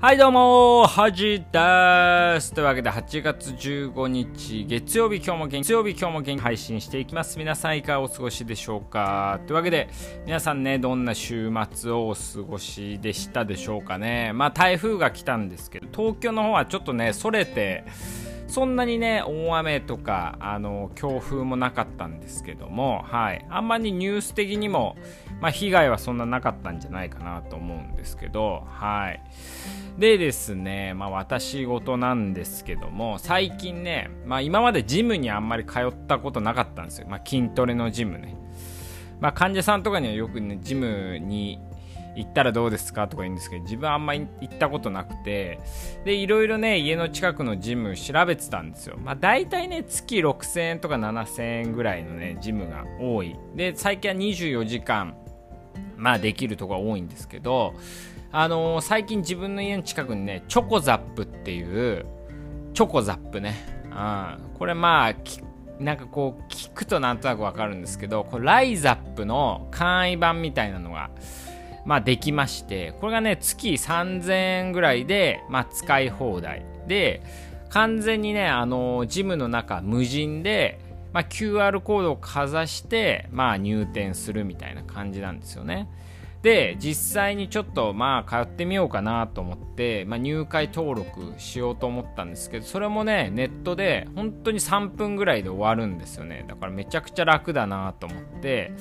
はいどうもはじです。というわけで8月15日月曜日今日も元気月曜日今日も元気配信していきます。皆さんいかがお過ごしでしょうか？というわけで皆さんねどんな週末をお過ごしでしたでしょうかね？まあ台風が来たんですけど東京の方はちょっとねそれてそんなにね、大雨とか、あの、強風もなかったんですけども、はい。あんまりニュース的にも、まあ、被害はそんななかったんじゃないかなと思うんですけど、はい。でですね、まあ、私事なんですけども、最近ね、まあ、今までジムにあんまり通ったことなかったんですよ。まあ、筋トレのジムね。まあ、患者さんとかにはよくね、ジムに行ったらどうですかとか言うんですけど、自分はあんまり行ったことなくて、で、いろいろね、家の近くのジム調べてたんですよ。まあ、大体ね、月6000円とか7000円ぐらいのね、ジムが多い。で、最近は24時間、まあ、できるとこが多いんですけど、あのー、最近自分の家の近くにね、チョコザップっていう、チョコザップね。うん、これまあ、なんかこう、聞くとなんとなくわかるんですけど、これライザップの簡易版みたいなのが、まあ、できまして、これがね、月3000円ぐらいで、まあ、使い放題。で、完全にね、あの、ジムの中無人で、まあ、QR コードをかざして、まあ、入店するみたいな感じなんですよね。で、実際にちょっと、まあ、通ってみようかなと思って、まあ、入会登録しようと思ったんですけど、それもね、ネットで、本当に3分ぐらいで終わるんですよね。だからめちゃくちゃ楽だなと思って、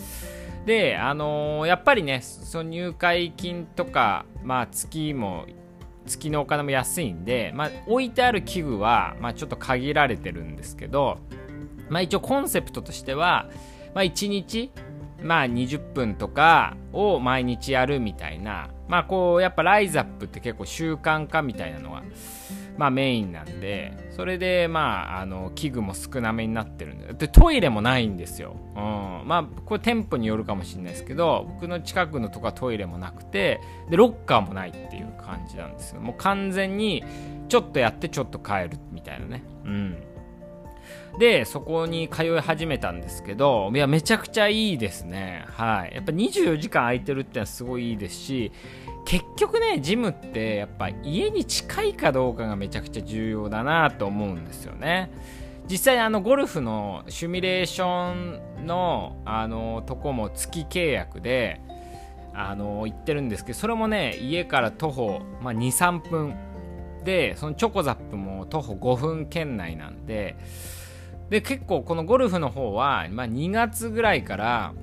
で、あのー、やっぱりね、その入会金とか、まあ、月も、月のお金も安いんで、まあ、置いてある器具は、まあ、ちょっと限られてるんですけど、まあ、一応コンセプトとしては、まあ、1日、まあ、20分とかを毎日やるみたいな、まあ、こう、やっぱライズアップって結構習慣化みたいなのが、まあメインなんで、それでまあ、あの、器具も少なめになってるんで、で、トイレもないんですよ。うん。まあ、これ店舗によるかもしれないですけど、僕の近くのとかトイレもなくて、で、ロッカーもないっていう感じなんですよ。もう完全に、ちょっとやってちょっと帰るみたいなね。うん。で、そこに通い始めたんですけど、いや、めちゃくちゃいいですね。はい。やっぱ24時間空いてるってのはすごいいいですし、結局ね、ジムってやっぱ家に近いかどうかがめちゃくちゃ重要だなと思うんですよね。実際あのゴルフのシミュレーションのあのとこも月契約であの行ってるんですけどそれもね家から徒歩、まあ、23分でそのチョコザップも徒歩5分圏内なんでで結構このゴルフの方は、まあ、2月ぐらいから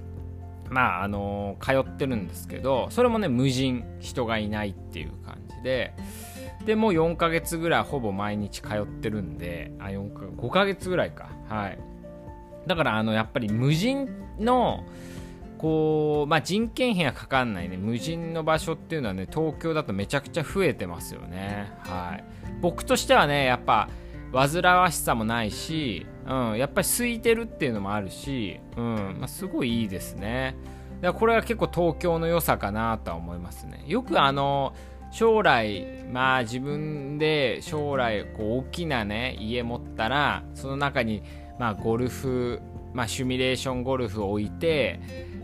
まああの通ってるんですけどそれもね無人人がいないっていう感じででもう4ヶ月ぐらいほぼ毎日通ってるんであ4か5ヶ月ぐらいか。はい。だからあのやっぱり無人のこうまあ人件費がかかんないね無人の場所っていうのはね東京だとめちゃくちゃ増えてますよね。はい。僕としてはねやっぱ煩わしさもないしうん、やっぱり空いてるっていうのもあるし、うんまあ、すごいいいですね。だからこれは結構東京の良さかなとは思いますね。よくあの将来まあ自分で将来こう大きなね家持ったらその中にまあゴルフまあシミュレーションゴルフを置いて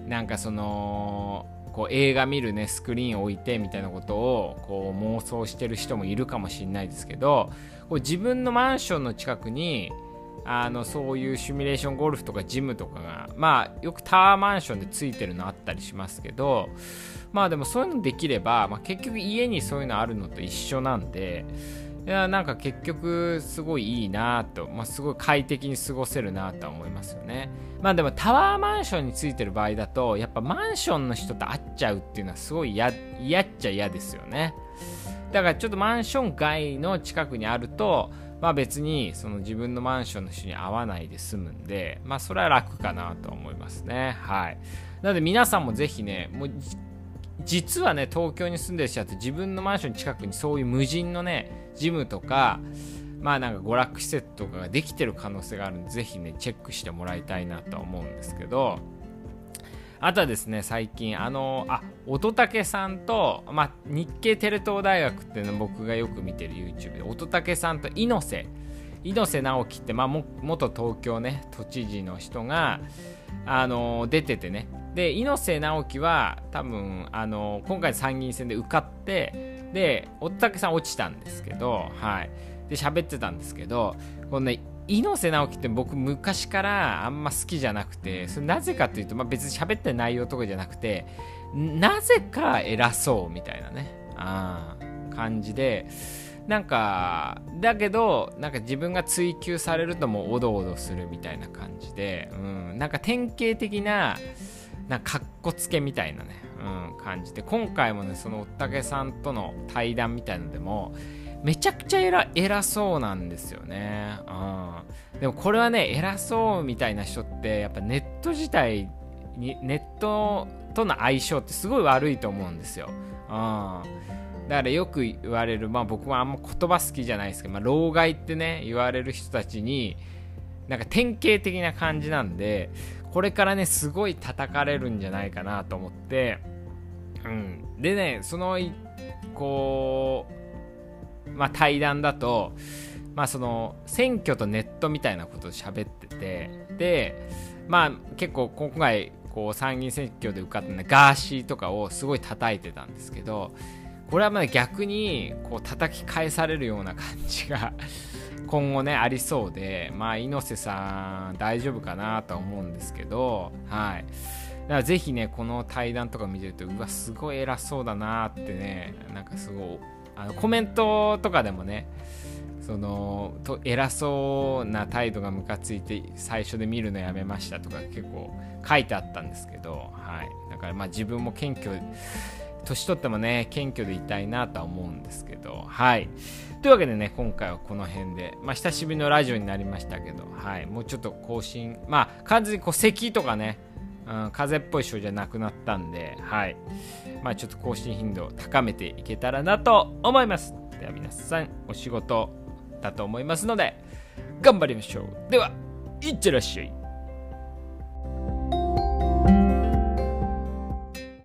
なんかそのこう映画見るねスクリーンを置いてみたいなことをこう妄想してる人もいるかもしれないですけどこう自分のマンションの近くにあのそういうシミュレーションゴルフとかジムとかがまあよくタワーマンションでついてるのあったりしますけどまあでもそういうのできれば、まあ、結局家にそういうのあるのと一緒なんでいやなんか結局すごいいいなと、まあ、すごい快適に過ごせるなとは思いますよねまあでもタワーマンションについてる場合だとやっぱマンションの人と会っちゃうっていうのはすごい嫌っちゃ嫌ですよねだからちょっとマンション街の近くにあるとまあ別にその自分のマンションの人に会わないで済むんで、まあそれは楽かなと思いますね。はい。なので皆さんもぜひね、もう実はね、東京に住んでる人って自分のマンション近くにそういう無人のね、ジムとか、まあなんか娯楽施設とかができてる可能性があるんで、ぜひね、チェックしてもらいたいなと思うんですけど、あとはですね、最近、あの、あ、乙武さんと、まあ、日系テレ東大学っていうの僕がよく見てる YouTube で、乙武さんと猪瀬、猪瀬直樹って、まあ、元東京ね、都知事の人が、あの出ててね。で猪瀬直樹は多分あの今回参議院選で受かってで乙武さん落ちたんですけどはい。で喋ってたんですけどこのね猪瀬直樹って僕昔からあんま好きじゃなくてそれなぜかというと、まあ、別に喋ってる内容とかじゃなくてなぜか偉そうみたいなね。あ感じでなんかだけどなんか自分が追求されるともうおどおどするみたいな感じで、うん、なんか典型的ななんかかっこつけみたいなね、うん、感じで今回もねそのおったけさんとの対談みたいのでもめちゃくちゃ偉偉そうなんですよね、うん、でもこれはね偉そうみたいな人ってやっぱネット自体にネットとの相性ってすごい悪いと思うんですよ、うんだからよく言われる、まあ僕はあんま言葉好きじゃないですけど、まあ、老害ってね、言われる人たちに、なんか典型的な感じなんで、これからね、すごい叩かれるんじゃないかなと思って、うん。でね、その、こう、まあ対談だと、まあその、選挙とネットみたいなことを喋ってて、で、まあ結構今回、こう参議院選挙で受かった、ね、ガーシーとかをすごい叩いてたんですけど、これはまあ逆にこう叩き返されるような感じが 今後ねありそうでまあ猪瀬さん大丈夫かなとは思うんですけどはい。だからぜひねこの対談とか見てるとうわすごい偉そうだなってねなんかすごいあのコメントとかでもねそのと偉そうな態度がムカついて最初で見るのやめましたとか結構書いてあったんですけど、はい、だからまあ自分も謙虚年取ってもね、謙虚でいたいなとは思うんですけど、はい。というわけでね、今回はこの辺で、まあ、久しぶりのラジオになりましたけど、はい。もうちょっと更新、まあ、完全にこう、咳とかね、うん、風邪っぽい症じゃなくなったんで、はい。まあ、ちょっと更新頻度を高めていけたらなと思います。では皆さん、お仕事だと思いますので、頑張りましょう。では、いってらっしゃい。